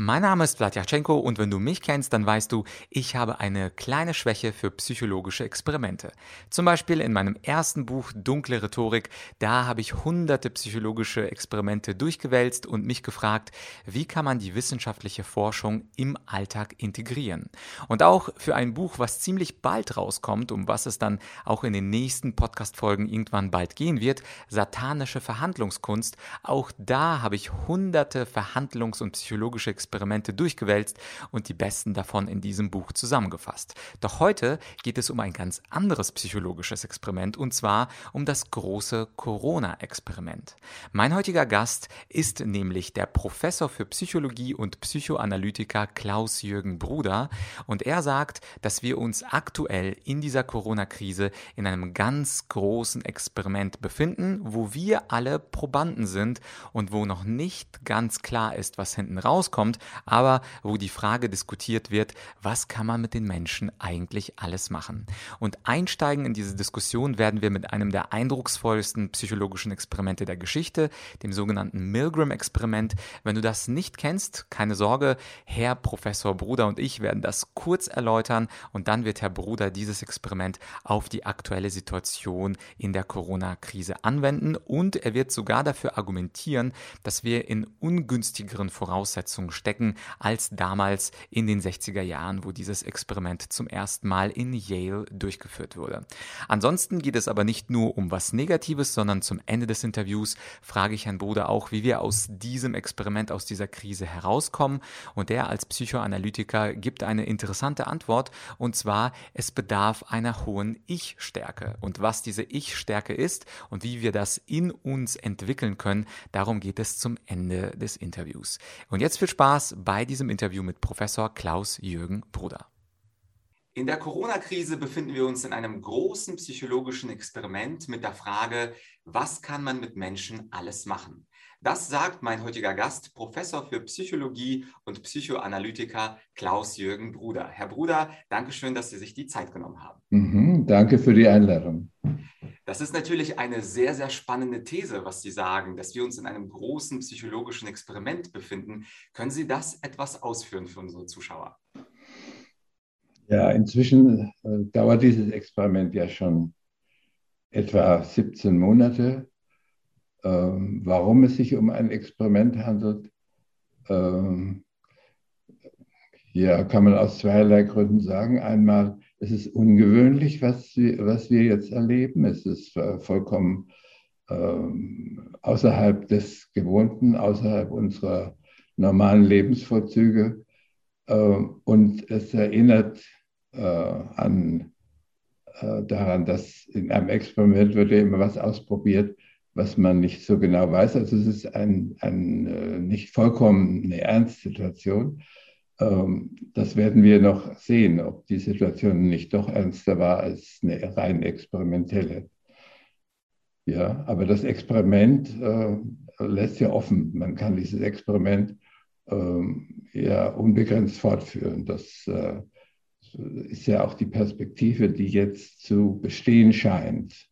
Mein Name ist Vladyachenko und wenn du mich kennst, dann weißt du, ich habe eine kleine Schwäche für psychologische Experimente. Zum Beispiel in meinem ersten Buch Dunkle Rhetorik, da habe ich hunderte psychologische Experimente durchgewälzt und mich gefragt, wie kann man die wissenschaftliche Forschung im Alltag integrieren. Und auch für ein Buch, was ziemlich bald rauskommt, um was es dann auch in den nächsten Podcast-Folgen irgendwann bald gehen wird, Satanische Verhandlungskunst, auch da habe ich hunderte Verhandlungs- und psychologische Experimente Experimente durchgewälzt und die besten davon in diesem Buch zusammengefasst. Doch heute geht es um ein ganz anderes psychologisches Experiment und zwar um das große Corona-Experiment. Mein heutiger Gast ist nämlich der Professor für Psychologie und Psychoanalytiker Klaus-Jürgen Bruder und er sagt, dass wir uns aktuell in dieser Corona-Krise in einem ganz großen Experiment befinden, wo wir alle Probanden sind und wo noch nicht ganz klar ist, was hinten rauskommt, aber wo die Frage diskutiert wird, was kann man mit den Menschen eigentlich alles machen? Und einsteigen in diese Diskussion werden wir mit einem der eindrucksvollsten psychologischen Experimente der Geschichte, dem sogenannten Milgram-Experiment. Wenn du das nicht kennst, keine Sorge, Herr Professor Bruder und ich werden das kurz erläutern und dann wird Herr Bruder dieses Experiment auf die aktuelle Situation in der Corona-Krise anwenden und er wird sogar dafür argumentieren, dass wir in ungünstigeren Voraussetzungen stecken stecken als damals in den 60er Jahren, wo dieses Experiment zum ersten Mal in Yale durchgeführt wurde. Ansonsten geht es aber nicht nur um was Negatives, sondern zum Ende des Interviews frage ich Herrn Bode auch, wie wir aus diesem Experiment, aus dieser Krise herauskommen. Und er als Psychoanalytiker gibt eine interessante Antwort und zwar, es bedarf einer hohen Ich-Stärke. Und was diese Ich-Stärke ist und wie wir das in uns entwickeln können, darum geht es zum Ende des Interviews. Und jetzt viel Spaß Spaß bei diesem Interview mit Professor Klaus-Jürgen Bruder. In der Corona-Krise befinden wir uns in einem großen psychologischen Experiment mit der Frage, was kann man mit Menschen alles machen? Das sagt mein heutiger Gast, Professor für Psychologie und Psychoanalytiker Klaus-Jürgen Bruder. Herr Bruder, danke schön, dass Sie sich die Zeit genommen haben. Mhm, danke für die Einladung. Das ist natürlich eine sehr, sehr spannende These, was Sie sagen, dass wir uns in einem großen psychologischen Experiment befinden. Können Sie das etwas ausführen für unsere Zuschauer? Ja, inzwischen äh, dauert dieses Experiment ja schon etwa 17 Monate. Ähm, warum es sich um ein Experiment handelt, ähm, ja, kann man aus zweierlei Gründen sagen. Einmal, es ist ungewöhnlich, was wir, was wir jetzt erleben. Es ist vollkommen ähm, außerhalb des Gewohnten, außerhalb unserer normalen Lebensvorzüge. Äh, und es erinnert äh, an, äh, daran, dass in einem Experiment wird ja immer was ausprobiert, was man nicht so genau weiß. Also es ist ein, ein, äh, nicht vollkommen eine Ernstsituation. Ähm, das werden wir noch sehen, ob die Situation nicht doch ernster war als eine rein experimentelle. Ja, aber das Experiment äh, lässt ja offen. Man kann dieses Experiment äh, ja unbegrenzt fortführen. Das äh, ist ja auch die Perspektive, die jetzt zu bestehen scheint.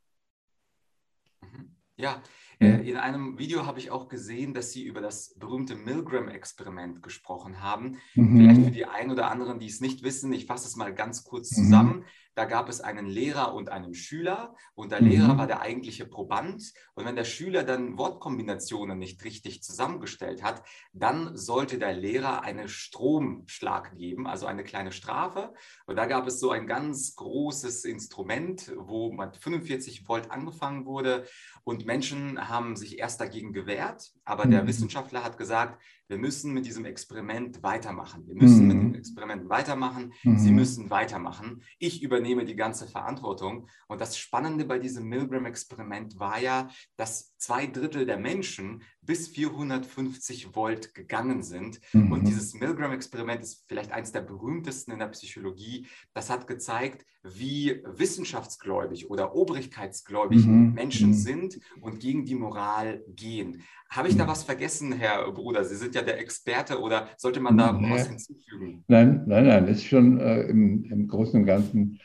Ja, äh, in einem Video habe ich auch gesehen, dass Sie über das berühmte Milgram-Experiment gesprochen haben. Mhm. Vielleicht für die einen oder anderen, die es nicht wissen, ich fasse es mal ganz kurz mhm. zusammen. Mhm. Da gab es einen Lehrer und einen Schüler und der mhm. Lehrer war der eigentliche Proband. Und wenn der Schüler dann Wortkombinationen nicht richtig zusammengestellt hat, dann sollte der Lehrer einen Stromschlag geben, also eine kleine Strafe. Und da gab es so ein ganz großes Instrument, wo mit 45 Volt angefangen wurde und Menschen haben sich erst dagegen gewehrt, aber mhm. der Wissenschaftler hat gesagt, wir müssen mit diesem Experiment weitermachen. Wir müssen mhm. mit dem Experiment weitermachen. Mhm. Sie müssen weitermachen. Ich übernehme die ganze Verantwortung. Und das Spannende bei diesem Milgram-Experiment war ja, dass zwei Drittel der Menschen bis 450 Volt gegangen sind. Mhm. Und dieses Milgram-Experiment ist vielleicht eines der berühmtesten in der Psychologie. Das hat gezeigt, wie wissenschaftsgläubig oder obrigkeitsgläubig mhm. Menschen mhm. sind und gegen die Moral gehen. Habe ich da mhm. was vergessen, Herr Bruder? Sie sind ja der Experte oder sollte man da nee. was hinzufügen? Nein, nein, nein, ist schon äh, im, im Großen und Ganzen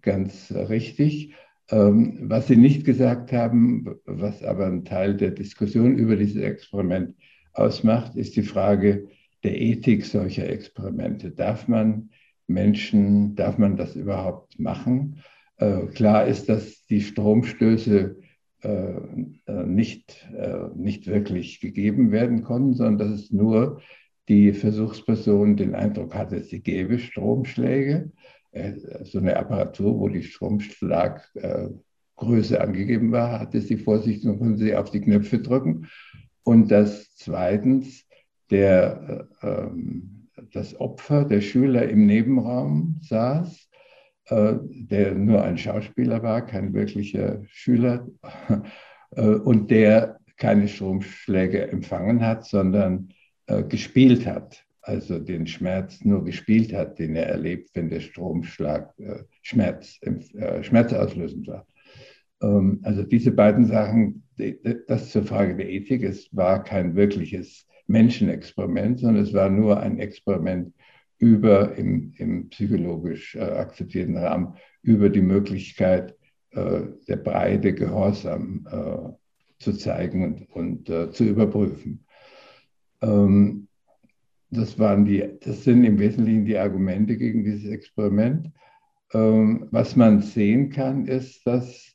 ganz richtig. Ähm, was Sie nicht gesagt haben, was aber ein Teil der Diskussion über dieses Experiment ausmacht, ist die Frage der Ethik solcher Experimente. Darf man Menschen, darf man das überhaupt machen? Äh, klar ist, dass die Stromstöße äh, äh, nicht, nicht wirklich gegeben werden konnten, sondern dass es nur die Versuchsperson den Eindruck hatte, sie gäbe Stromschläge. So eine Apparatur, wo die Stromschlaggröße angegeben war, hatte sie vor sich und konnte sie auf die Knöpfe drücken. Und das zweitens, der, ähm, das Opfer, der Schüler im Nebenraum saß, äh, der nur ein Schauspieler war, kein wirklicher Schüler, äh, und der keine Stromschläge empfangen hat, sondern äh, gespielt hat, also den Schmerz nur gespielt hat, den er erlebt, wenn der Stromschlag Schmerz, schmerzauslösend war. Ähm, also diese beiden Sachen, das zur Frage der Ethik, es war kein wirkliches Menschenexperiment, sondern es war nur ein Experiment über im, im psychologisch äh, akzeptierten Rahmen über die Möglichkeit äh, der Breite Gehorsam äh, zu zeigen und, und äh, zu überprüfen. Ähm, das, waren die, das sind im Wesentlichen die Argumente gegen dieses Experiment. Ähm, was man sehen kann, ist, dass,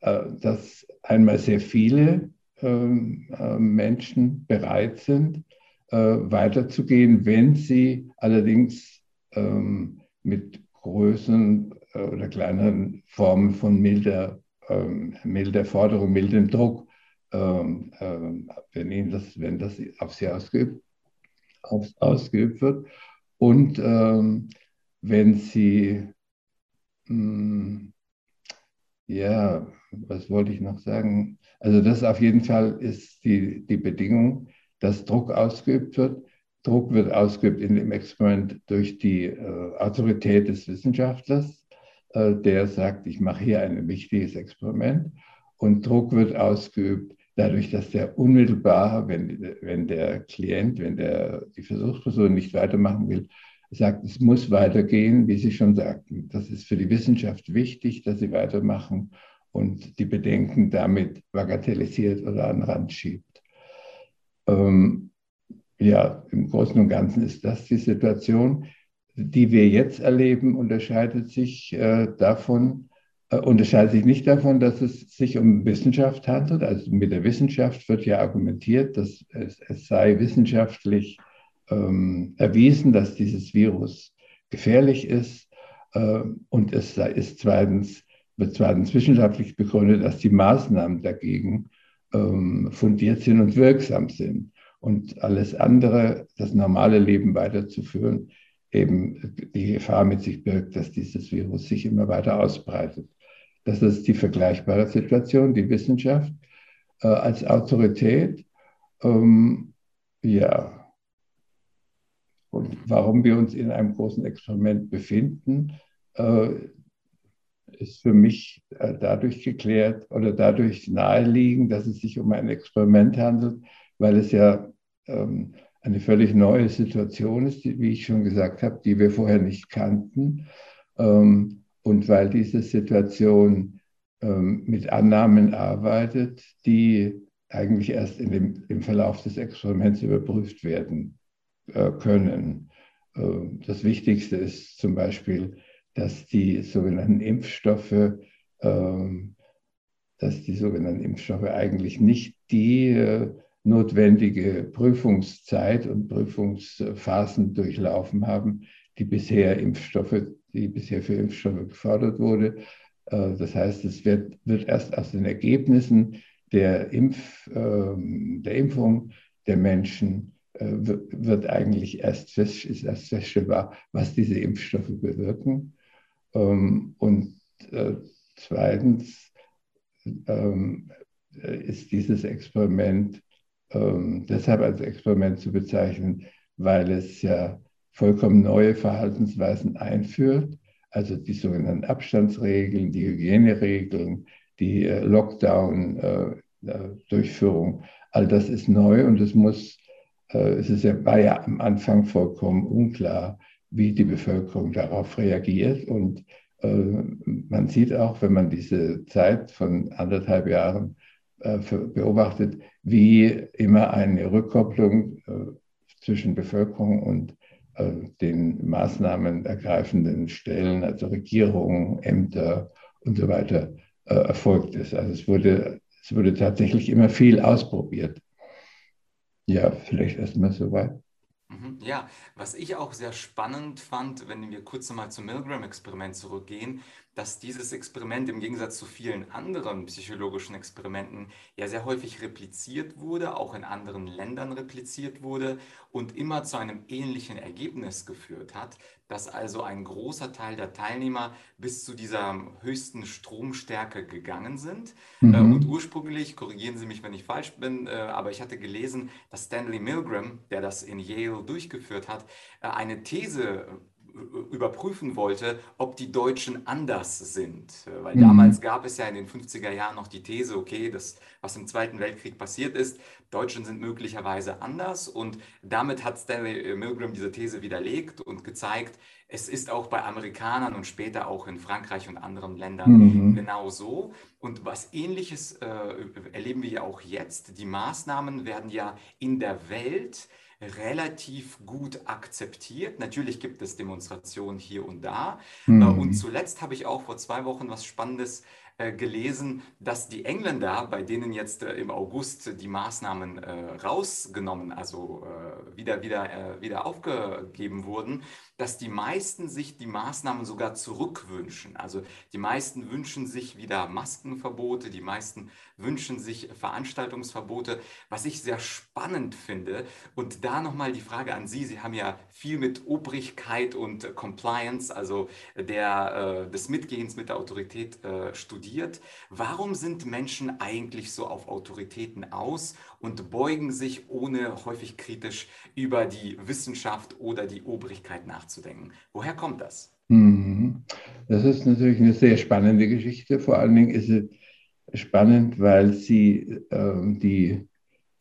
äh, dass einmal sehr viele Menschen bereit sind, äh, weiterzugehen, wenn sie allerdings ähm, mit größeren äh, oder kleineren Formen von milder, ähm, milder Forderung, mildem Druck ähm, ähm, wenn, ihnen das, wenn das auf sie ausgeübt, auf, ausgeübt wird. Und ähm, wenn sie, hm, ja, was wollte ich noch sagen? Also das auf jeden Fall ist die, die Bedingung, dass Druck ausgeübt wird. Druck wird ausgeübt in dem Experiment durch die äh, Autorität des Wissenschaftlers, äh, der sagt, ich mache hier ein wichtiges Experiment. Und Druck wird ausgeübt dadurch, dass der unmittelbar, wenn, wenn der Klient, wenn der, die Versuchsperson nicht weitermachen will, sagt, es muss weitergehen, wie Sie schon sagten. Das ist für die Wissenschaft wichtig, dass sie weitermachen und die Bedenken damit bagatellisiert oder an den Rand schiebt. Ähm, ja, im Großen und Ganzen ist das die Situation. Die wir jetzt erleben, unterscheidet sich äh, davon, äh, unterscheidet sich nicht davon, dass es sich um Wissenschaft handelt. Also mit der Wissenschaft wird ja argumentiert, dass es, es sei wissenschaftlich ähm, erwiesen, dass dieses Virus gefährlich ist. Äh, und es sei, ist zweitens, wird zweitens wissenschaftlich begründet, dass die Maßnahmen dagegen ähm, fundiert sind und wirksam sind. Und alles andere, das normale Leben weiterzuführen, eben die Gefahr mit sich birgt, dass dieses Virus sich immer weiter ausbreitet. Das ist die vergleichbare Situation, die Wissenschaft äh, als Autorität. Ähm, ja. Und warum wir uns in einem großen Experiment befinden, äh, ist für mich äh, dadurch geklärt oder dadurch naheliegend, dass es sich um ein Experiment handelt, weil es ja ähm, eine völlig neue Situation ist, die, wie ich schon gesagt habe, die wir vorher nicht kannten. Ähm, und weil diese Situation ähm, mit Annahmen arbeitet, die eigentlich erst in dem, im Verlauf des Experiments überprüft werden äh, können. Äh, das Wichtigste ist zum Beispiel, dass die sogenannten Impfstoffe, äh, dass die sogenannten Impfstoffe eigentlich nicht die äh, notwendige Prüfungszeit und Prüfungsphasen durchlaufen haben, die bisher Impfstoffe die bisher für Impfstoffe gefordert wurde. Äh, das heißt, es wird, wird erst aus den Ergebnissen der, Impf, ähm, der Impfung der Menschen äh, wird eigentlich erst, fest, ist erst feststellbar, was diese Impfstoffe bewirken. Ähm, und äh, zweitens ähm, ist dieses Experiment deshalb als Experiment zu bezeichnen, weil es ja vollkommen neue Verhaltensweisen einführt, also die sogenannten Abstandsregeln, die Hygieneregeln, die äh, Lockdown-Durchführung. Äh, all das ist neu und es muss, es ist ja, war ja am Anfang vollkommen unklar, wie die Bevölkerung darauf reagiert und man sieht auch, wenn man diese Zeit von anderthalb Jahren beobachtet, wie immer eine Rückkopplung zwischen Bevölkerung und den Maßnahmen ergreifenden Stellen, also Regierungen, Ämter und so weiter, erfolgt ist. Also es wurde, es wurde tatsächlich immer viel ausprobiert. Ja, vielleicht erstmal soweit. Mhm. Ja, was ich auch sehr spannend fand, wenn wir kurz nochmal zum Milgram-Experiment zurückgehen, dass dieses Experiment im Gegensatz zu vielen anderen psychologischen Experimenten ja sehr häufig repliziert wurde, auch in anderen Ländern repliziert wurde und immer zu einem ähnlichen Ergebnis geführt hat, dass also ein großer Teil der Teilnehmer bis zu dieser höchsten Stromstärke gegangen sind. Mhm. Äh, und ursprünglich, korrigieren Sie mich, wenn ich falsch bin, äh, aber ich hatte gelesen, dass Stanley Milgram, der das in Yale durchgeführt hat, äh, eine These überprüfen wollte, ob die Deutschen anders sind. Weil mhm. damals gab es ja in den 50er Jahren noch die These, okay, das, was im Zweiten Weltkrieg passiert ist, Deutschen sind möglicherweise anders. Und damit hat Stanley Milgram diese These widerlegt und gezeigt, es ist auch bei Amerikanern und später auch in Frankreich und anderen Ländern mhm. genau so. Und was ähnliches äh, erleben wir ja auch jetzt. Die Maßnahmen werden ja in der Welt relativ gut akzeptiert. Natürlich gibt es Demonstrationen hier und da. Mhm. Und zuletzt habe ich auch vor zwei Wochen was Spannendes äh, gelesen, dass die Engländer, bei denen jetzt äh, im August die Maßnahmen äh, rausgenommen, also wieder, wieder, wieder aufgegeben wurden, dass die meisten sich die Maßnahmen sogar zurückwünschen. Also die meisten wünschen sich wieder Maskenverbote, die meisten wünschen sich Veranstaltungsverbote, was ich sehr spannend finde. Und da nochmal die Frage an Sie. Sie haben ja viel mit Obrigkeit und Compliance, also der, des Mitgehens mit der Autorität studiert studiert. Warum sind Menschen eigentlich so auf Autoritäten aus und beugen sich, ohne häufig kritisch über die Wissenschaft oder die Obrigkeit nachzudenken? Woher kommt das? Mhm. Das ist natürlich eine sehr spannende Geschichte. Vor allen Dingen ist sie spannend, weil sie äh, die,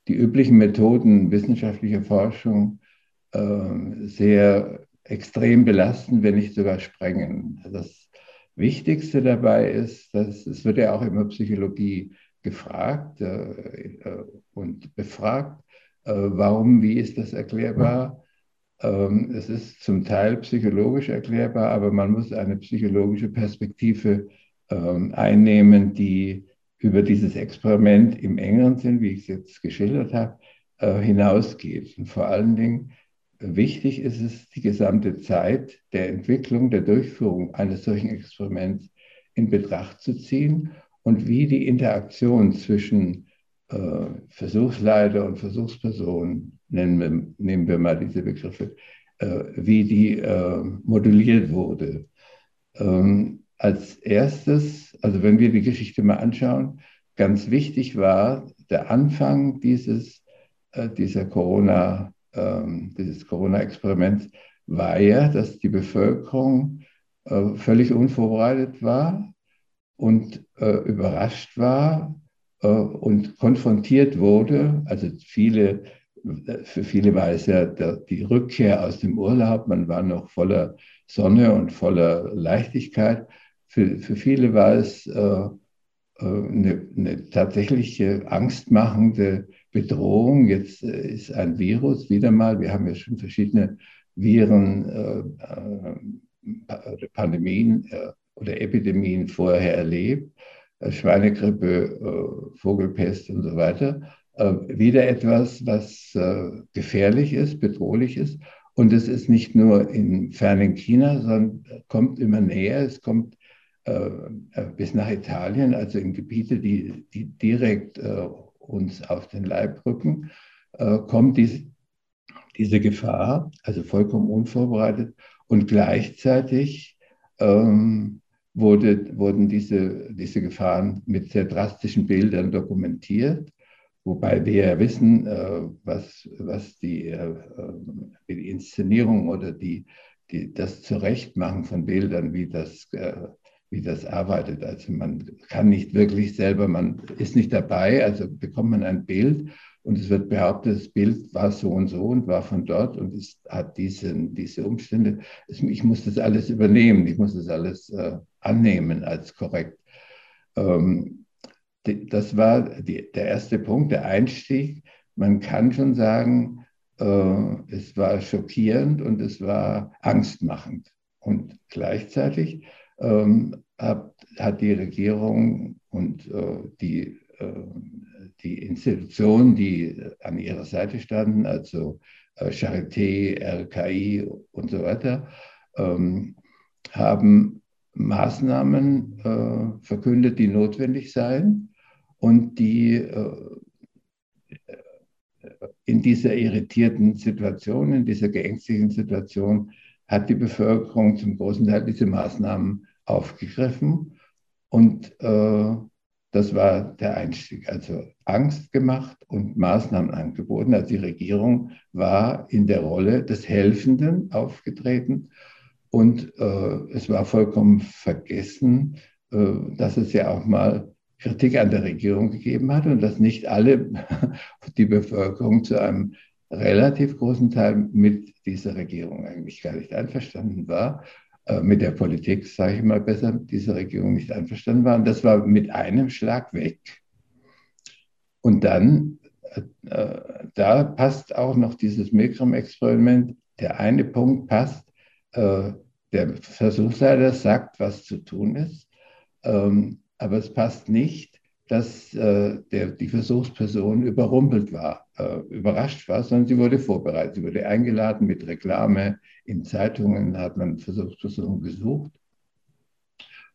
die üblichen Methoden wissenschaftlicher Forschung äh, sehr extrem belasten, wenn nicht sogar sprengen. Das Wichtigste dabei ist, dass es wird ja auch immer Psychologie gefragt äh, äh, und befragt, äh, warum, wie ist das erklärbar? Ähm, es ist zum Teil psychologisch erklärbar, aber man muss eine psychologische Perspektive ähm, einnehmen, die über dieses Experiment im engeren Sinn, wie ich es jetzt geschildert habe, äh, hinausgeht. Und vor allen Dingen Wichtig ist es, die gesamte Zeit der Entwicklung, der Durchführung eines solchen Experiments in Betracht zu ziehen und wie die Interaktion zwischen äh, Versuchsleiter und Versuchsperson, nennen wir, nehmen wir mal diese Begriffe, äh, wie die äh, moduliert wurde. Ähm, als erstes, also wenn wir die Geschichte mal anschauen, ganz wichtig war der Anfang dieses, äh, dieser Corona- ähm, dieses Corona-Experiments war ja, dass die Bevölkerung äh, völlig unvorbereitet war und äh, überrascht war äh, und konfrontiert wurde. Also viele, für viele war es ja der, die Rückkehr aus dem Urlaub. Man war noch voller Sonne und voller Leichtigkeit. Für, für viele war es äh, äh eine, eine tatsächliche angstmachende Bedrohung. Jetzt äh, ist ein Virus wieder mal, wir haben ja schon verschiedene Viren, äh, äh, Pandemien äh, oder Epidemien vorher erlebt, äh, Schweinegrippe, äh, Vogelpest und so weiter. wieder etwas, was gefährlich ist, bedrohlich ist. Und es ist nicht nur in fernen China, sondern kommt immer näher. Es kommt bis nach Italien, also in Gebiete, die, die direkt uns auf den Leib rücken, äh, kommt diese, diese Gefahr, also vollkommen unvorbereitet. Und gleichzeitig ähm, wurde, wurden diese, diese Gefahren mit sehr drastischen Bildern dokumentiert. Wobei wir ja wissen, äh, was, was die, äh, die Inszenierung oder die, die, das Zurechtmachen von Bildern, wie das äh, wie das arbeitet. Also man kann nicht wirklich selber, man ist nicht dabei, also bekommt man ein Bild und es wird behauptet, das Bild war so und so und war von dort und es hat diese, diese Umstände. Ich muss das alles übernehmen, ich muss das alles äh, annehmen als korrekt. Ähm, das war die, der erste Punkt, der Einstieg. Man kann schon sagen, äh, es war schockierend und es war angstmachend. Und gleichzeitig ähm, hat, hat, die Regierung und äh, die, äh, die Institutionen, die an ihrer Seite standen, also äh, Charité, RKI und so weiter, ähm, haben Maßnahmen äh, verkündet, die notwendig seien und die äh, in dieser irritierten Situation, in dieser geängstigten Situation, hat die Bevölkerung zum großen Teil diese Maßnahmen aufgegriffen. Und äh, das war der Einstieg. Also Angst gemacht und Maßnahmen angeboten. Also die Regierung war in der Rolle des Helfenden aufgetreten. Und äh, es war vollkommen vergessen, äh, dass es ja auch mal Kritik an der Regierung gegeben hat und dass nicht alle, die Bevölkerung zu einem relativ großen Teil mit dieser Regierung eigentlich gar nicht einverstanden war, mit der Politik, sage ich mal besser, dieser Regierung nicht einverstanden war. Und das war mit einem Schlag weg. Und dann, äh, da passt auch noch dieses Milgram-Experiment. Der eine Punkt passt, äh, der Versuchsleiter sagt, was zu tun ist. Ähm, aber es passt nicht, dass äh, der, die Versuchsperson überrumpelt war, äh, überrascht war, sondern sie wurde vorbereitet. Sie wurde eingeladen mit Reklame. In Zeitungen hat man Versuchspersonen gesucht.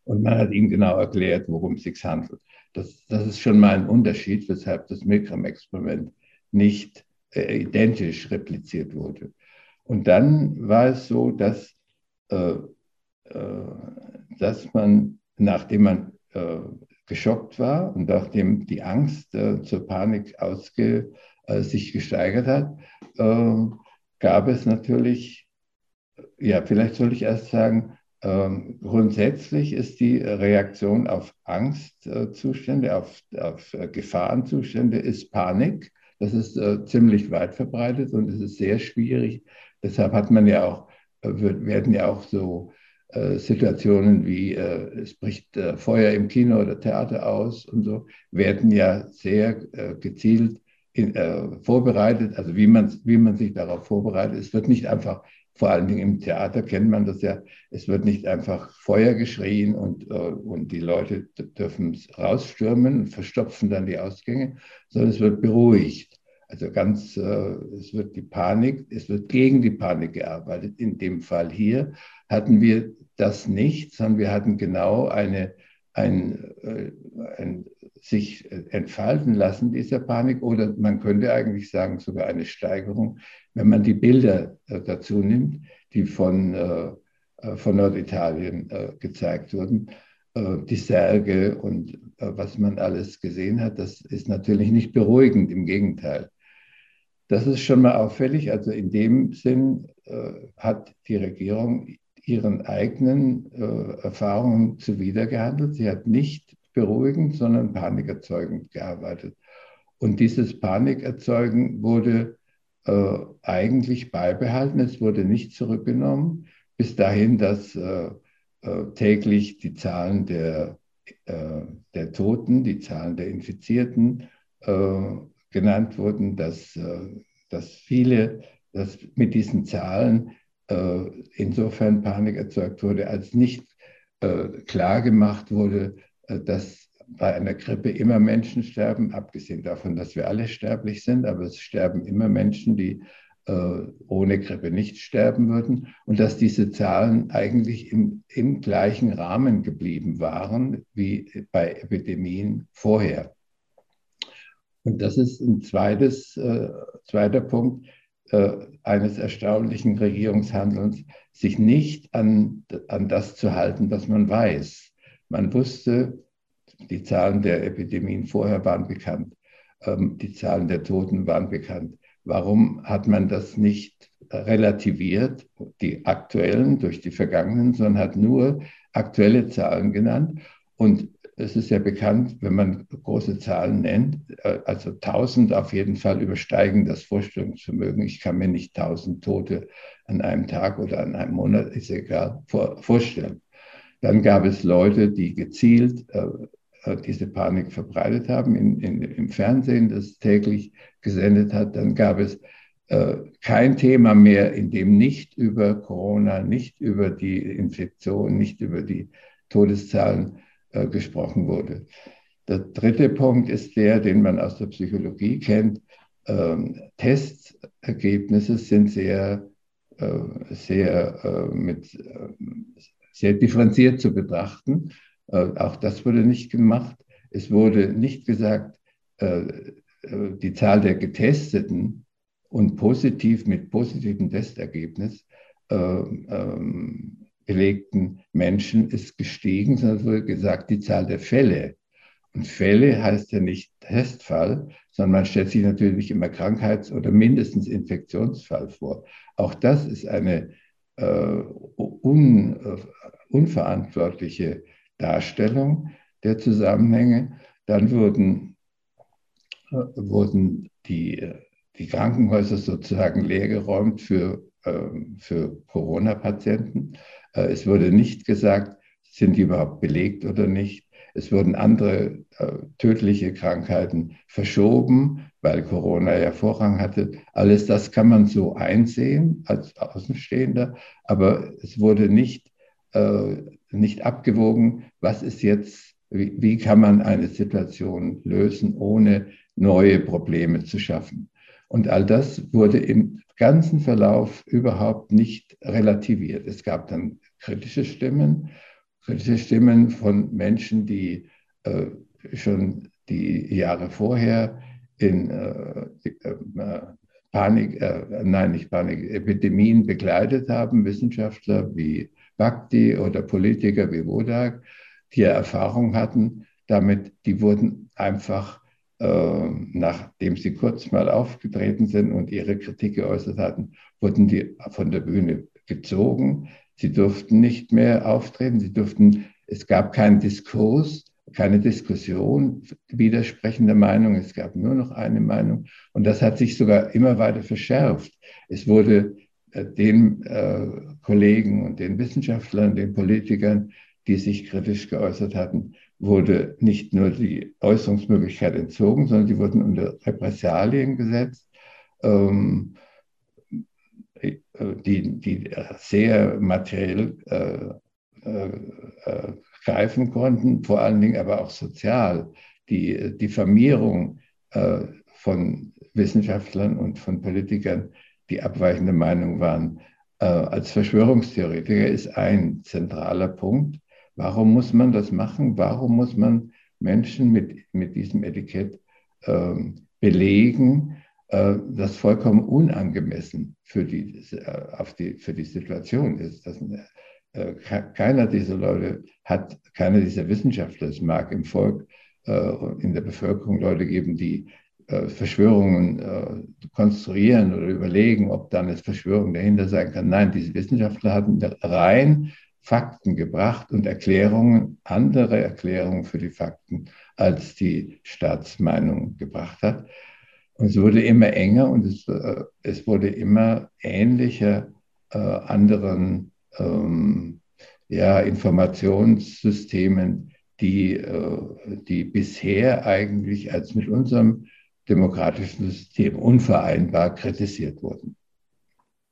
Und man hat ihm genau erklärt, worum es sich handelt. Das, das ist schon mal ein Unterschied, weshalb das Milgram-Experiment nicht äh, identisch repliziert wurde. Und dann war es so, dass, äh, äh dass man, nachdem man äh, geschockt war und nachdem die Angst äh, zur Panik ausge, äh, sich gesteigert hat, gab es natürlich, ja, vielleicht soll ich erst sagen, ähm, grundsätzlich ist die Reaktion auf Angstzustände, auf, auf Gefahrenzustände, ist Panik. Das ist äh, ziemlich weit verbreitet und es ist sehr schwierig. Deshalb hat man ja auch, äh, werden ja auch so äh, Situationen wie äh, es bricht äh, Feuer im Kino oder Theater aus und so, werden ja sehr äh, gezielt in, äh, vorbereitet, also wie man, wie man sich darauf vorbereitet. Es wird nicht einfach, vor allen Dingen im Theater kennt man das ja, es wird nicht einfach Feuer geschrien und, äh, und die Leute dürfen rausstürmen verstopfen dann die Ausgänge, sondern es wird beruhigt. Also ganz, es wird die Panik, es wird gegen die Panik gearbeitet. In dem Fall hier hatten wir das nicht, sondern wir hatten genau eine, ein, äh, ein sich entfalten lassen dieser Panik oder man könnte eigentlich sagen sogar eine Steigerung, wenn man die Bilder äh, dazu nimmt, die von, äh, von Norditalien gezeigt wurden. Die Särge und was man alles gesehen hat, das ist natürlich nicht beruhigend, im Gegenteil. Das ist schon mal auffällig. Also in dem Sinn hat die Regierung ihren eigenen äh, Erfahrungen zuwidergehandelt. Sie hat nicht beruhigend, sondern panikerzeugend gearbeitet. Und dieses Panikerzeugen wurde äh, eigentlich beibehalten, es wurde nicht zurückgenommen, bis dahin, dass äh, äh täglich die Zahlen der, äh, der Toten, die Zahlen der Infizierten äh, genannt wurden, dass, dass viele, dass mit diesen Zahlen insofern Panik erzeugt wurde, als nicht äh, klar gemacht wurde, äh, dass bei einer Grippe immer Menschen sterben, abgesehen davon, dass wir alle sterblich sind, aber es sterben immer Menschen, die ohne Grippe nicht sterben würden und dass diese Zahlen eigentlich im, im gleichen Rahmen geblieben waren wie bei Epidemien vorher. Und das ist ein zweites, äh, zweiter Punkt, äh, eines erstaunlichen Regierungshandelns, sich nicht an, an das zu halten, was man weiß. Man wusste, die Zahlen der Epidemien vorher waren bekannt, ähm, die Zahlen der Toten waren bekannt. Warum hat man das nicht relativiert, die aktuellen durch die vergangenen, sondern hat nur aktuelle Zahlen genannt. Und es ist ja bekannt, wenn man große Zahlen nennt, äh, also 1000 auf jeden Fall übersteigen das Vorstellungsvermögen. Ich kann mir nicht 1000 Tote an einem Tag oder an einem Monat, ist egal, vor, vorstellen. Dann gab es Leute, die gezielt äh, äh diese Panik verbreitet haben in, in, im Fernsehen, das täglich gesendet hat. Dann gab es äh, kein Thema mehr, in dem nicht über Corona, nicht über die Infektion, nicht über die Todeszahlen äh, gesprochen wurde. Der dritte Punkt ist der, den man aus der Psychologie kennt. Ähm, Testergebnisse sind sehr, äh, sehr, äh, mit, äh, sehr differenziert zu betrachten. Äh, auch das wurde nicht gemacht. Es wurde nicht gesagt, die Zahl der Getesteten und positiv mit positivem Testergebnis ähm, belegten Menschen ist gestiegen, sondern es wurde gesagt, die Zahl der Fälle. Und Fälle heißt ja nicht Testfall, sondern man stellt sich natürlich immer Krankheits- oder mindestens Infektionsfall vor. Auch das ist eine äh, un, äh, unverantwortliche Darstellung der Zusammenhänge. Dann wurden, äh, wurden die, die Krankenhäuser sozusagen leergeräumt für, äh, für Corona-Patienten. Äh, es wurde nicht gesagt, sind die überhaupt belegt oder nicht. Es wurden andere äh, tödliche Krankheiten verschoben, weil Corona ja Vorrang hatte. Alles das kann man so einsehen als Außenstehender, aber es wurde nicht, äh, nicht abgewogen, was ist jetzt, wie, wie kann man eine Situation lösen, ohne neue Probleme zu schaffen. Und all das wurde im ganzen Verlauf überhaupt nicht relativiert. Es gab dann kritische Stimmen, kritische Stimmen von Menschen, die äh, schon die Jahre vorher in äh, äh, Panik, äh, nein, nicht Panik, Epidemien begleitet haben, Wissenschaftler wie Bhakti oder Politiker wie Wodak, die Erfahrung hatten damit, die wurden einfach äh, nachdem sie kurz mal aufgetreten sind und ihre Kritik geäußert hatten, wurden die von der Bühne gezogen. Sie durften nicht mehr auftreten. Sie durften, es gab keinen Diskurs, keine Diskussion widersprechender Meinung. Es gab nur noch eine Meinung. Und das hat sich sogar immer weiter verschärft. Es wurde äh, den äh, Kollegen und den Wissenschaftlern, den Politikern, die sich kritisch geäußert hatten, wurde nicht nur die Äußerungsmöglichkeit entzogen, sondern die wurden unter Repressalien gesetzt, ähm, die, die sehr materiell äh, äh, äh, greifen konnten, vor allen Dingen aber auch sozial. Die Diffamierung äh, von Wissenschaftlern und von Politikern, die abweichende Meinung waren, äh, als Verschwörungstheoretiker ist ein zentraler Punkt. Warum muss man das machen? Warum muss man Menschen mit, mit diesem Etikett ähm, belegen, äh, das vollkommen unangemessen für die, äh, auf die, für die Situation ist? Das, äh, keiner dieser Leute hat, keiner dieser Wissenschaftler, es mag im Volk, äh, in der Bevölkerung Leute geben, die äh, Verschwörungen äh, konstruieren oder überlegen, ob da eine Verschwörung dahinter sein kann. Nein, diese Wissenschaftler hatten rein Fakten gebracht und Erklärungen, andere Erklärungen für die Fakten, als die Staatsmeinung gebracht hat. Und es wurde immer enger und es, äh, es wurde immer ähnlicher äh, anderen ähm, ja, Informationssystemen, die, äh, die bisher eigentlich als mit unserem demokratischen System unvereinbar kritisiert wurden.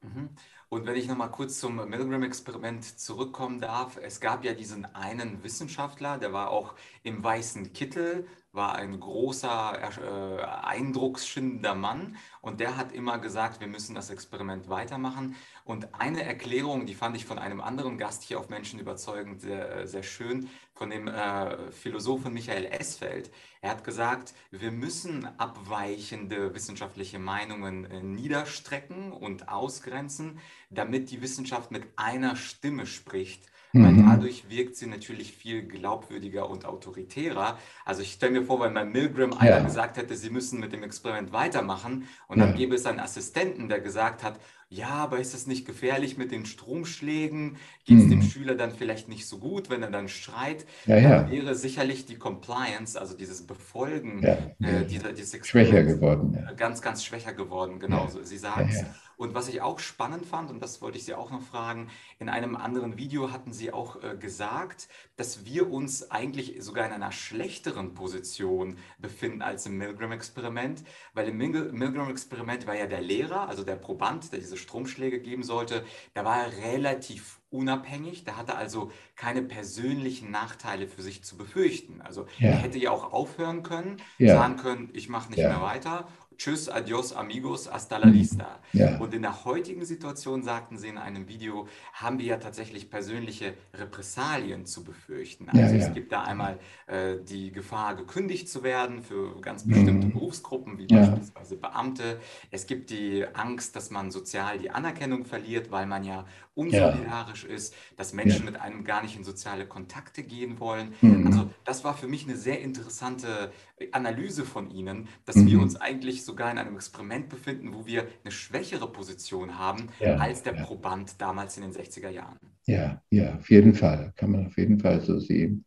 Mhm. Und wenn ich nochmal kurz zum Milgram-Experiment zurückkommen darf, es gab ja diesen einen Wissenschaftler, der war auch im weißen Kittel, war ein großer, äh, eindrucksschindender Mann und der hat immer gesagt, wir müssen das Experiment weitermachen. Und eine Erklärung, die fand ich von einem anderen Gast hier auf Menschen überzeugend sehr, sehr schön, von dem äh, Philosophen Michael Esfeld. Er hat gesagt, wir müssen abweichende wissenschaftliche Meinungen äh, niederstrecken und ausgrenzen, damit die Wissenschaft mit einer Stimme spricht mhm. weil dadurch wirkt sie natürlich viel glaubwürdiger und autoritärer. Also ich stelle mir vor, wenn bei Milgram einer ja. gesagt hätte, sie müssen mit dem Experiment weitermachen und ja. dann gäbe es einen Assistenten, der gesagt hat, ja, aber ist es nicht gefährlich mit den Stromschlägen? Geht es mhm. dem Schüler dann vielleicht nicht so gut, wenn er dann schreit? Ja, ja. Dann wäre sicherlich die Compliance, also dieses Befolgen äh, dieser, dieses schwächer geworden. Ganz, ganz schwächer geworden, genau. So, Sie sagen es. Und was ich auch spannend fand, und das wollte ich Sie auch noch fragen, in einem anderen Video hatten Sie auch äh, gesagt, dass wir uns eigentlich sogar in einer schlechteren Position befinden als im Milgram-Experiment, weil im Milgram-Experiment war ja der Lehrer, also der Proband, der diese Stromschläge geben sollte, der war relativ unabhängig, der hatte also keine persönlichen Nachteile für sich zu befürchten. Also ja. er hätte ja auch aufhören können, ja. sagen können, ich mache nicht ja. mehr weiter Tschüss, adios, amigos, hasta la vista. Ja. Und in der heutigen Situation, sagten Sie in einem Video, haben wir ja tatsächlich persönliche Repressalien zu befürchten. Also ja, es gibt da einmal äh, die Gefahr, gekündigt zu werden für ganz bestimmte mhm. Berufsgruppen, wie beispielsweise Beamte. Es gibt die Angst, dass man sozial die Anerkennung verliert, weil man ja unsolidarisch ist, dass Menschen mit einem gar nicht in soziale Kontakte gehen wollen. Mhm. Also das war für mich eine sehr interessante Analyse von Ihnen, dass mhm. wir uns eigentlich sogar in einem Experiment befinden, wo wir eine schwächere Position haben ja, als der ja. Proband damals in den 60er Jahren. Ja, ja, auf jeden Fall. Kann man auf jeden Fall so sehen.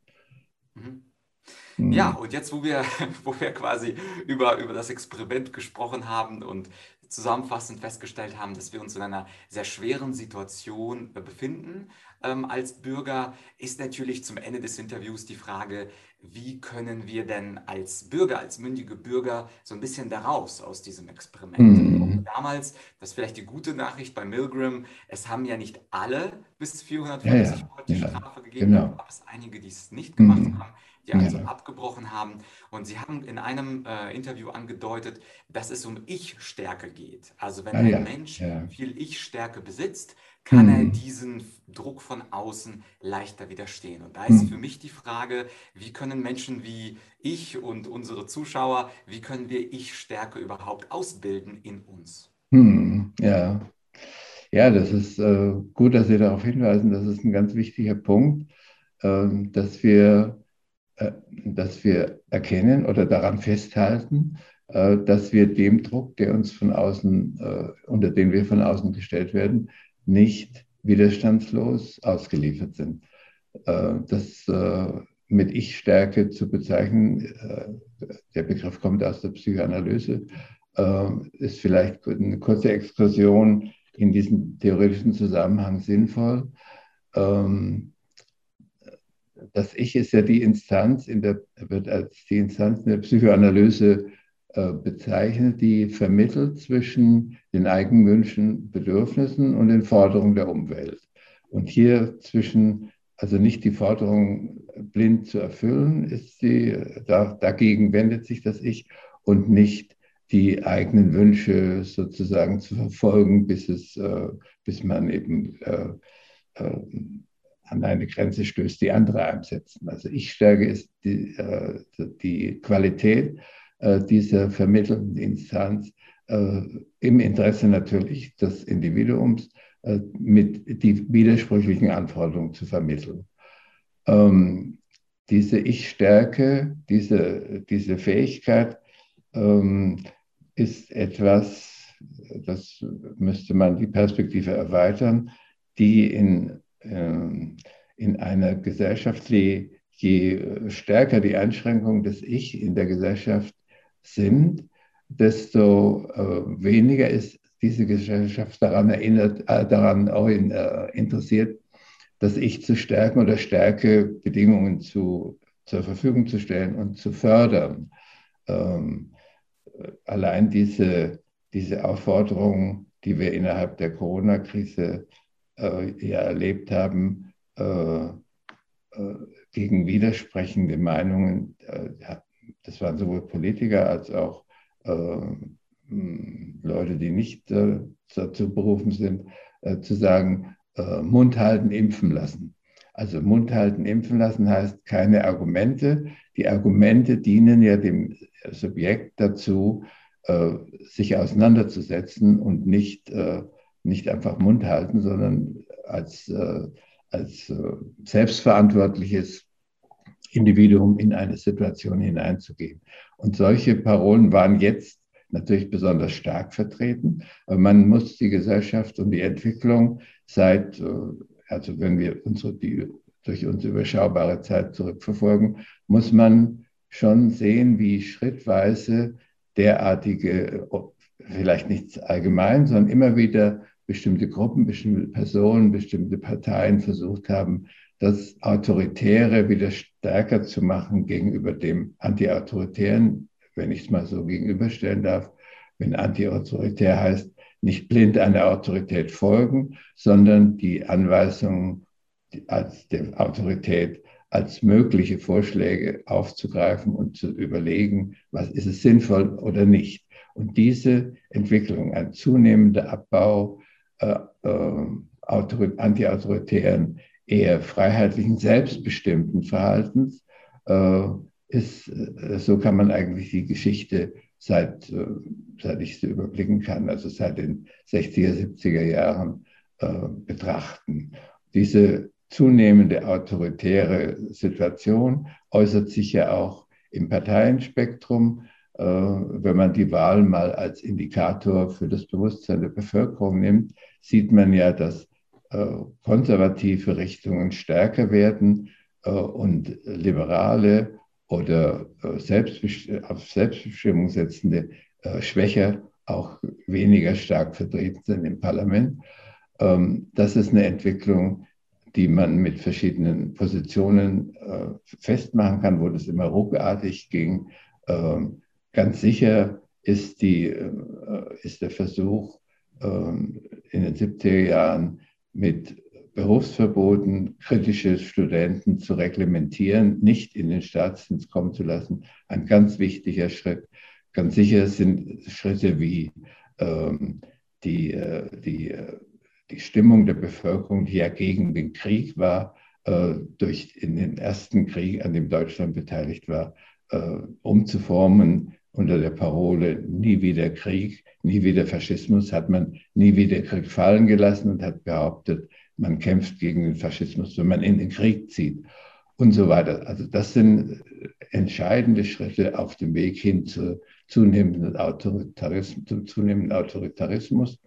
Mhm. mhm. Ja, und jetzt, wo wir, wo wir quasi über, über das Experiment gesprochen haben und zusammenfassend festgestellt haben, dass wir uns in einer sehr schweren Situation befinden ähm, als Bürger, ist natürlich zum Ende des Interviews die Frage, wie können wir denn als Bürger, als mündige Bürger so ein bisschen daraus aus diesem Experiment? Mhm. Damals, das ist vielleicht die gute Nachricht bei Milgram, es haben ja nicht alle bis 450 ja, ja. ja, Strafe gegeben, genau. aber es einige, die es nicht gemacht mhm. haben die also ja. abgebrochen haben. Und Sie haben in einem äh, Interview angedeutet, dass es um Ich-Stärke geht. Also wenn ah, ein ja. Mensch ja. viel Ich-Stärke besitzt, kann mhm. er diesen Druck von außen leichter widerstehen. Und da ist mhm. für mich die Frage, wie können Menschen wie ich und unsere Zuschauer, wie können wir Ich-Stärke überhaupt ausbilden in uns? Mhm. Ja. Ja, das ist äh, gut, dass Sie darauf hinweisen. Das ist ein ganz wichtiger Punkt, äh, dass wir dass wir erkennen oder daran festhalten, äh, dass wir dem Druck, der uns von außen, äh, unter den wir von außen gestellt werden, nicht widerstandslos ausgeliefert sind. Das mit Ich-Stärke zu bezeichnen, der Begriff kommt aus der Psychoanalyse, ist vielleicht eine kurze Exkursion in diesen theoretischen Zusammenhang sinnvoll. Ähm, das Ich ist ja die Instanz, in der, wird als die Instanz in der Psychoanalyse äh, bezeichnet, die vermittelt zwischen den eigenen Wünschen, Bedürfnissen und den Forderungen der Umwelt. Und hier zwischen, also nicht die Forderung blind zu erfüllen, ist sie, da, dagegen wendet sich das Ich und nicht die eigenen Wünsche sozusagen zu verfolgen, bis, es, äh, bis man eben äh, äh an eine Grenze stößt, die andere einsetzen. Also Ich-Stärke ist die, äh, die Qualität äh, dieser vermittelnden Instanz äh, im Interesse natürlich des Individuums äh, mit die widersprüchlichen Anforderungen zu vermitteln. Ähm, diese Ich-Stärke, diese, diese Fähigkeit ähm, ist etwas, das müsste man die Perspektive erweitern, die in in einer Gesellschaft, die, je stärker die Einschränkungen des Ich in der Gesellschaft sind, desto äh, weniger ist diese Gesellschaft daran erinnert, äh, daran auch in, äh, interessiert, das Ich zu stärken oder Stärkebedingungen zu, zur Verfügung zu stellen und zu fördern. Ähm, allein diese, diese Aufforderung, die wir innerhalb der Corona-Krise äh, ja erlebt haben, äh, äh, gegen widersprechende Meinungen, äh, das waren sowohl Politiker als auch äh, Leute, die nicht dazu berufen sind, zu sagen, Mund halten, impfen lassen. Also Mund halten, impfen lassen heißt keine Argumente. Die Argumente dienen ja dem Subjekt dazu, sich auseinanderzusetzen und nicht nicht einfach Mund halten, sondern als, äh, als äh, selbstverantwortliches Individuum in eine Situation hineinzugehen. Und solche Parolen waren jetzt natürlich besonders stark vertreten, aber man muss die Gesellschaft und die Entwicklung seit, äh, also wenn wir unsere, die durch uns überschaubare Zeit zurückverfolgen, muss man schon sehen, wie schrittweise derartige, vielleicht nicht allgemein, sondern immer wieder bestimmte Gruppen, bestimmte Personen, bestimmte Parteien versucht haben, das Autoritäre wieder stärker zu machen gegenüber dem Antiautoritären, wenn ich es mal so gegenüberstellen darf. Wenn antiautoritär heißt, nicht blind einer Autorität folgen, sondern die Anweisungen als der Autorität als mögliche Vorschläge aufzugreifen und zu überlegen, was ist es sinnvoll oder nicht. Und diese Entwicklung, ein zunehmender Abbau äh, äh, antiautoritären, eher freiheitlichen, selbstbestimmten Verhaltens, äh, ist, äh, so kann man eigentlich die Geschichte seit, äh, seit ich sie überblicken kann, also seit den 60er, 70er Jahren äh, betrachten. Diese zunehmende autoritäre Situation äußert sich ja auch im Parteienspektrum. Äh, wenn man die Wahl mal als Indikator für das Bewusstsein der Bevölkerung nimmt, sieht man ja, dass äh, konservative Richtungen stärker werden äh, und liberale oder auf Selbstbestimmung setzende schwächer, auch weniger stark vertreten sind im Parlament. Ähm, das ist eine Entwicklung, die man mit verschiedenen Positionen festmachen kann, wo das immer ruckartig ging. Ähm, ganz sicher ist, die, äh, ist der Versuch ähm, in den 70er Jahren mit Berufsverboten kritische Studenten zu reglementieren, nicht in den Staatsdienst kommen zu lassen, ein ganz wichtiger Schritt. Ganz sicher sind Schritte wie ähm, die, äh, die äh, die Stimmung der Bevölkerung, die ja gegen den Krieg war, äh, durch in den ersten Krieg, an dem Deutschland beteiligt war, umzuformen unter der Parole nie wieder Krieg, nie wieder Faschismus, hat man nie wieder Krieg fallen gelassen und hat behauptet, man kämpft gegen den Faschismus, wenn man in den Krieg zieht und so weiter. Also das sind entscheidende Schritte auf dem Weg hin zu zunehmenden Autoritarismus, zum zunehmenden Autoritarismus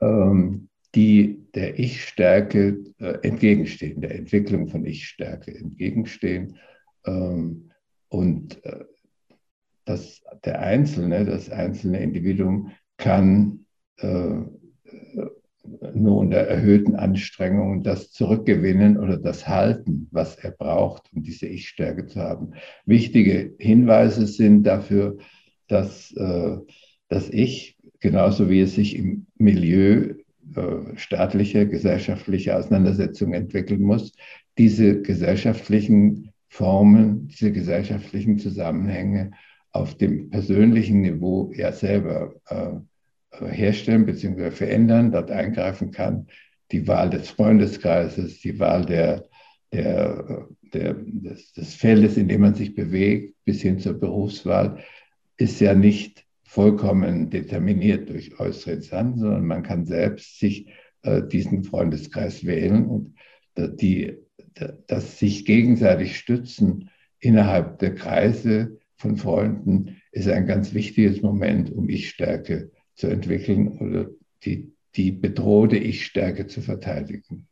ähm, die der Ich-Stärke äh, entgegenstehen, der Entwicklung von Ich-Stärke entgegenstehen. Ähm, und äh, das, der Einzelne, das einzelne Individuum kann äh, nur unter erhöhten Anstrengungen das zurückgewinnen oder das halten, was er braucht, um diese Ich-Stärke zu haben. Wichtige Hinweise sind dafür, dass das Ich genauso wie es sich im Milieu äh, staatlicher, gesellschaftlicher Auseinandersetzungen entwickeln muss, diese gesellschaftlichen Formen, diese gesellschaftlichen Zusammenhänge auf dem persönlichen Niveau ja selber äh, herstellen bzw. verändern, dort eingreifen kann. Die Wahl des Freundeskreises, die Wahl der, der, der, des, des Feldes, in dem man sich bewegt, bis hin zur Berufswahl, ist ja nicht vollkommen determiniert durch äußere Instanzen, sondern man kann selbst sich äh, diesen Freundeskreis wählen und die, das sich gegenseitig stützen innerhalb der Kreise von Freunden ist ein ganz wichtiges Moment, um Ich-Stärke zu entwickeln oder die, die bedrohte Ich-Stärke zu verteidigen.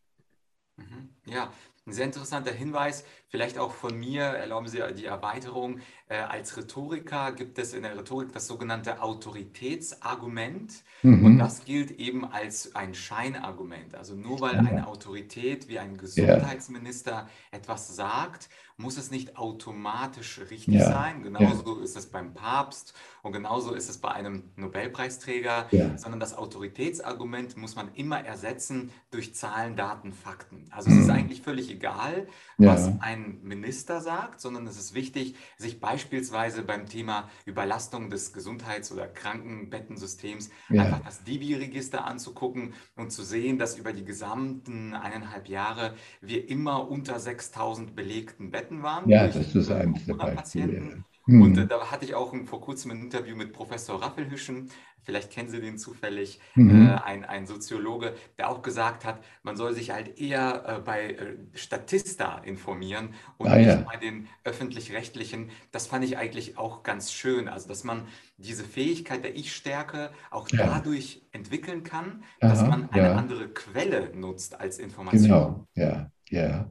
Mhm. Ja, ein sehr interessanter Hinweis, vielleicht auch von mir, erlauben Sie die Erweiterung. Äh, als Rhetoriker gibt es in der Rhetorik das sogenannte Autoritätsargument mhm. und das gilt eben als ein Scheinargument. Also nur weil eine Autorität wie ein Gesundheitsminister ja. etwas sagt, muss es nicht automatisch richtig ja. sein. Genauso ja. ist es beim Papst und genauso ist es bei einem Nobelpreisträger, ja. sondern das Autoritätsargument muss man immer ersetzen durch Zahlen, Daten, Fakten. Also mhm. es ist mhm. eigentlich völlig egal, was ein Minister sagt, sondern es ist wichtig, sich beispielsweise beim Thema Überlastung des Gesundheits- oder Krankenbettensystems einfach das Divi-Register anzugucken und zu sehen, dass über die gesamten eineinhalb Jahre wir immer unter 6000 belegten Betten waren. Ja, das ist eines der Beispiele. Mhm. Und äh, da hatte ich auch vor kurzem ein Interview mit Professor Raffelhüschen, vielleicht kennen Sie den zufällig, mhm. äh, ein, ein Soziologe, der auch gesagt hat, man soll sich halt eher äh, bei äh, Statista informieren und ah, nicht ja. bei den öffentlich-rechtlichen. Das fand ich eigentlich auch ganz schön, also dass man diese Fähigkeit der Ich-Stärke auch ja. dadurch entwickeln kann, Aha, dass man eine ja. andere Quelle nutzt als Information. Genau, ja, ja.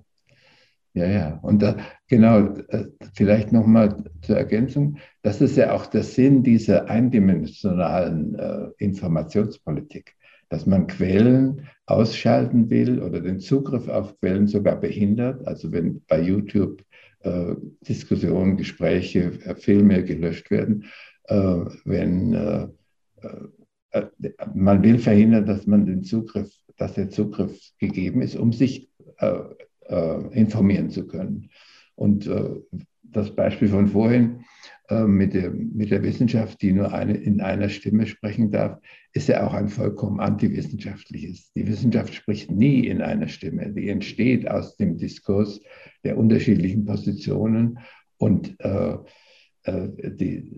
Ja, ja. Und da, genau, äh, vielleicht nochmal zur Ergänzung, das ist ja auch der Sinn dieser eindimensionalen äh, Informationspolitik, dass man Quellen ausschalten will oder den Zugriff auf Quellen sogar behindert. Also wenn bei YouTube äh, Diskussionen, Gespräche, äh, Filme gelöscht werden, äh, wenn äh, man will verhindern, dass man den Zugriff, dass der Zugriff gegeben ist, um sich äh, informieren zu können. Und äh, das Beispiel von vorhin äh, mit, der, mit der Wissenschaft, die nur eine, in einer Stimme sprechen darf, ist ja auch ein vollkommen antiwissenschaftliches. Die Wissenschaft spricht nie in einer Stimme. Die entsteht aus dem Diskurs der unterschiedlichen Positionen und äh, äh die,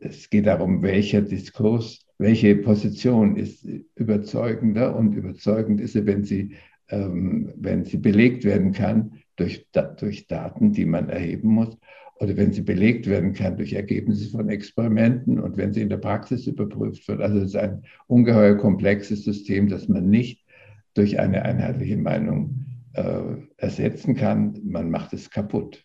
es geht darum, welcher Diskurs, welche Position ist überzeugender und überzeugend ist sie, wenn sie wenn sie belegt werden kann durch, durch Daten, die man erheben muss, oder wenn sie belegt werden kann durch Ergebnisse von Experimenten und wenn sie in der Praxis überprüft wird. Also es ist ein ungeheuer komplexes System, das man nicht durch eine einheitliche Meinung äh, ersetzen kann. Man macht es kaputt.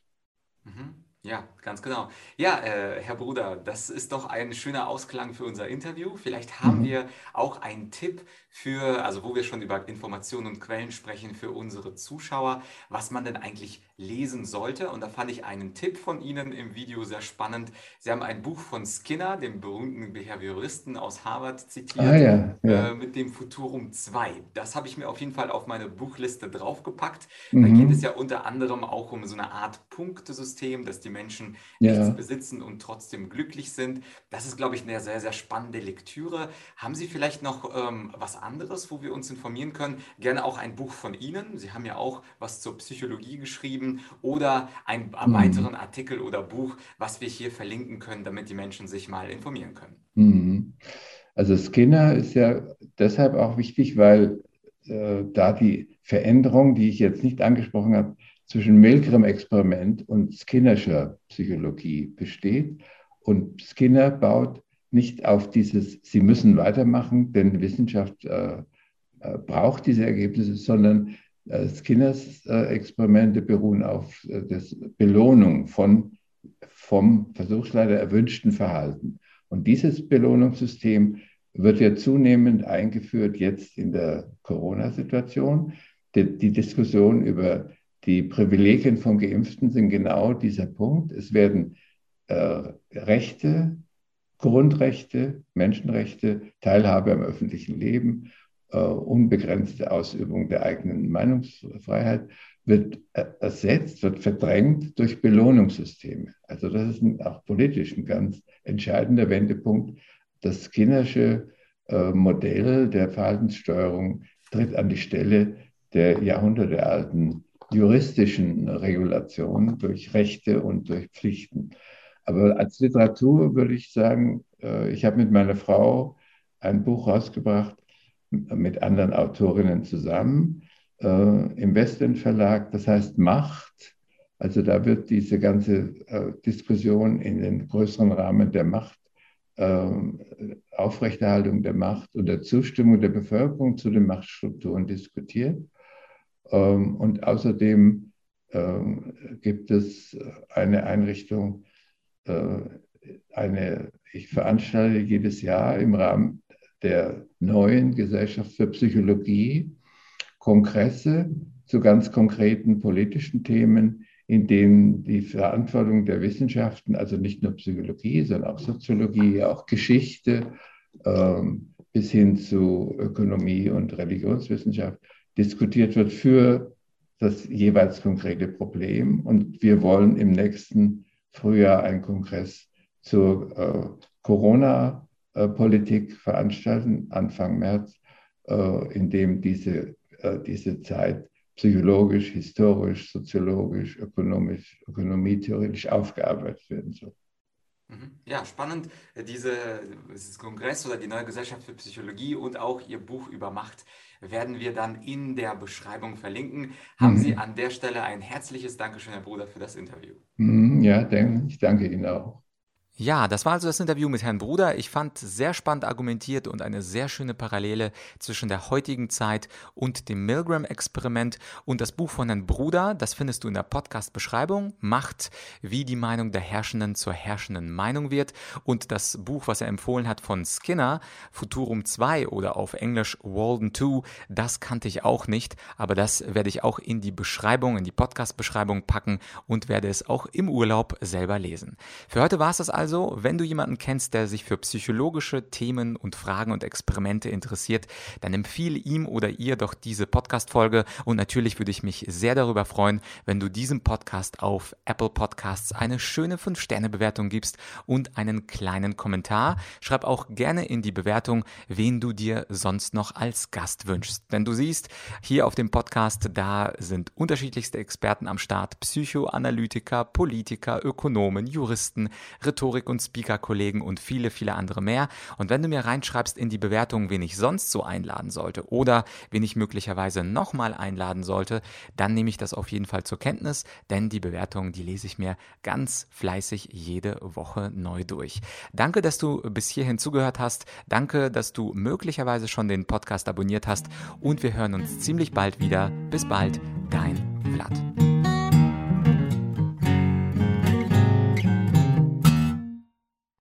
Mhm. Ja, ganz genau. Ja, äh, Herr Bruder, das ist doch ein schöner Ausklang für unser Interview. Vielleicht haben mhm. wir auch einen Tipp für, also wo wir schon über Informationen und Quellen sprechen, für unsere Zuschauer, was man denn eigentlich lesen sollte. Und da fand ich einen Tipp von Ihnen im Video sehr spannend. Sie haben ein Buch von Skinner, dem berühmten Behavioristen aus Harvard, zitiert, ah, ja, ja. Äh, mit dem Futurum 2. Das habe ich mir auf jeden Fall auf meine Buchliste draufgepackt. Mhm. Da geht es ja unter anderem auch um so eine Art Punktesystem, dass die Menschen ja. nichts besitzen und trotzdem glücklich sind. Das ist, glaube ich, eine sehr, sehr spannende Lektüre. Haben Sie vielleicht noch ähm, was anderes, wo wir uns informieren können? Gerne auch ein Buch von Ihnen. Sie haben ja auch was zur Psychologie geschrieben oder einen mhm. weiteren Artikel oder Buch, was wir hier verlinken können, damit die Menschen sich mal informieren können. Mhm. Also Skinner ist ja deshalb auch wichtig, weil äh, da die Veränderung, die ich jetzt nicht angesprochen habe, zwischen Milgram-Experiment und Skinnerscher Psychologie besteht. Und Skinner baut nicht auf dieses, Sie müssen weitermachen, denn Wissenschaft äh, äh, braucht diese Ergebnisse, sondern Skinners Experimente beruhen auf äh, der Belohnung von vom Versuchsleiter erwünschten Verhalten. Und dieses Belohnungssystem wird ja zunehmend eingeführt jetzt in der Corona-Situation. Die, die Diskussion über die Privilegien von Geimpften sind genau dieser Punkt. Es werden äh, Rechte, Grundrechte, Menschenrechte, Teilhabe am öffentlichen Leben, äh, unbegrenzte Ausübung der eigenen Meinungsfreiheit wird ersetzt, wird verdrängt durch Belohnungssysteme. Also das ist auch politisch ein ganz entscheidender Wendepunkt. Das Skinnersche äh, Modell der Verhaltenssteuerung tritt an die Stelle der jahrhundertealten juristischen Regulation durch Rechte und durch Pflichten. Aber als Literatur würde ich sagen, äh, ich habe mit meiner Frau ein Buch rausgebracht, mit anderen Autorinnen zusammen, äh, im Westend Verlag, das heißt Macht. Also da wird diese ganze äh, Diskussion in den größeren Rahmen der Macht, Aufrechterhaltung der Macht und der Zustimmung der Bevölkerung zu den Machtstrukturen diskutiert. Ähm, und außerdem ähm, gibt es eine Einrichtung, äh, eine, ich veranstalte jedes Jahr im Rahmen der neuen Gesellschaft für Psychologie Kongresse zu ganz konkreten politischen Themen, in denen die Verantwortung der Wissenschaften, also nicht nur Psychologie, sondern auch Soziologie, auch Geschichte ähm, bis hin zu Ökonomie und Religionswissenschaft diskutiert wird für das jeweils konkrete Problem. Und wir wollen im nächsten Frühjahr einen Kongress zur äh, Corona-Politik veranstalten, Anfang März, äh, in dem diese, äh, diese Zeit psychologisch, historisch, soziologisch, ökonomisch, ökonomietheoretisch aufgearbeitet werden soll. Mhm. Ja, spannend. Diese, dieses Kongress oder die neue Gesellschaft für Psychologie und auch Ihr Buch über Macht werden wir dann in der Beschreibung verlinken. Haben mhm. Sie an der Stelle ein herzliches Dankeschön, Herr Bruder, für das Interview. Mhm, ja, ich danke Ihnen auch. Ja, das war also das Interview mit Herrn Bruder. Ich fand sehr spannend argumentiert und eine sehr schöne Parallele zwischen der heutigen Zeit und dem Milgram-Experiment. Und das Buch von Herrn Bruder, das findest du in der Podcast-Beschreibung, Macht, wie die Meinung der Herrschenden zur herrschenden Meinung wird. Und das Buch, was er empfohlen hat von Skinner, Futurum 2 oder auf Englisch Walden 2, das kannte ich auch nicht, aber das werde ich auch in die Beschreibung, in die Podcast-Beschreibung packen und werde es auch im Urlaub selber lesen. Für heute war es das also also, wenn du jemanden kennst, der sich für psychologische Themen und Fragen und Experimente interessiert, dann empfehle ihm oder ihr doch diese Podcast-Folge und natürlich würde ich mich sehr darüber freuen, wenn du diesem Podcast auf Apple Podcasts eine schöne 5-Sterne-Bewertung gibst und einen kleinen Kommentar. Schreib auch gerne in die Bewertung, wen du dir sonst noch als Gast wünschst. Denn du siehst, hier auf dem Podcast, da sind unterschiedlichste Experten am Start, Psychoanalytiker, Politiker, Ökonomen, Juristen, Rhetoriker, Rhetorik- und Speaker-Kollegen und viele, viele andere mehr. Und wenn du mir reinschreibst in die Bewertung, wen ich sonst so einladen sollte oder wen ich möglicherweise nochmal einladen sollte, dann nehme ich das auf jeden Fall zur Kenntnis, denn die Bewertung, die lese ich mir ganz fleißig jede Woche neu durch. Danke, dass du bis hierhin zugehört hast. Danke, dass du möglicherweise schon den Podcast abonniert hast und wir hören uns ziemlich bald wieder. Bis bald, dein Vlad.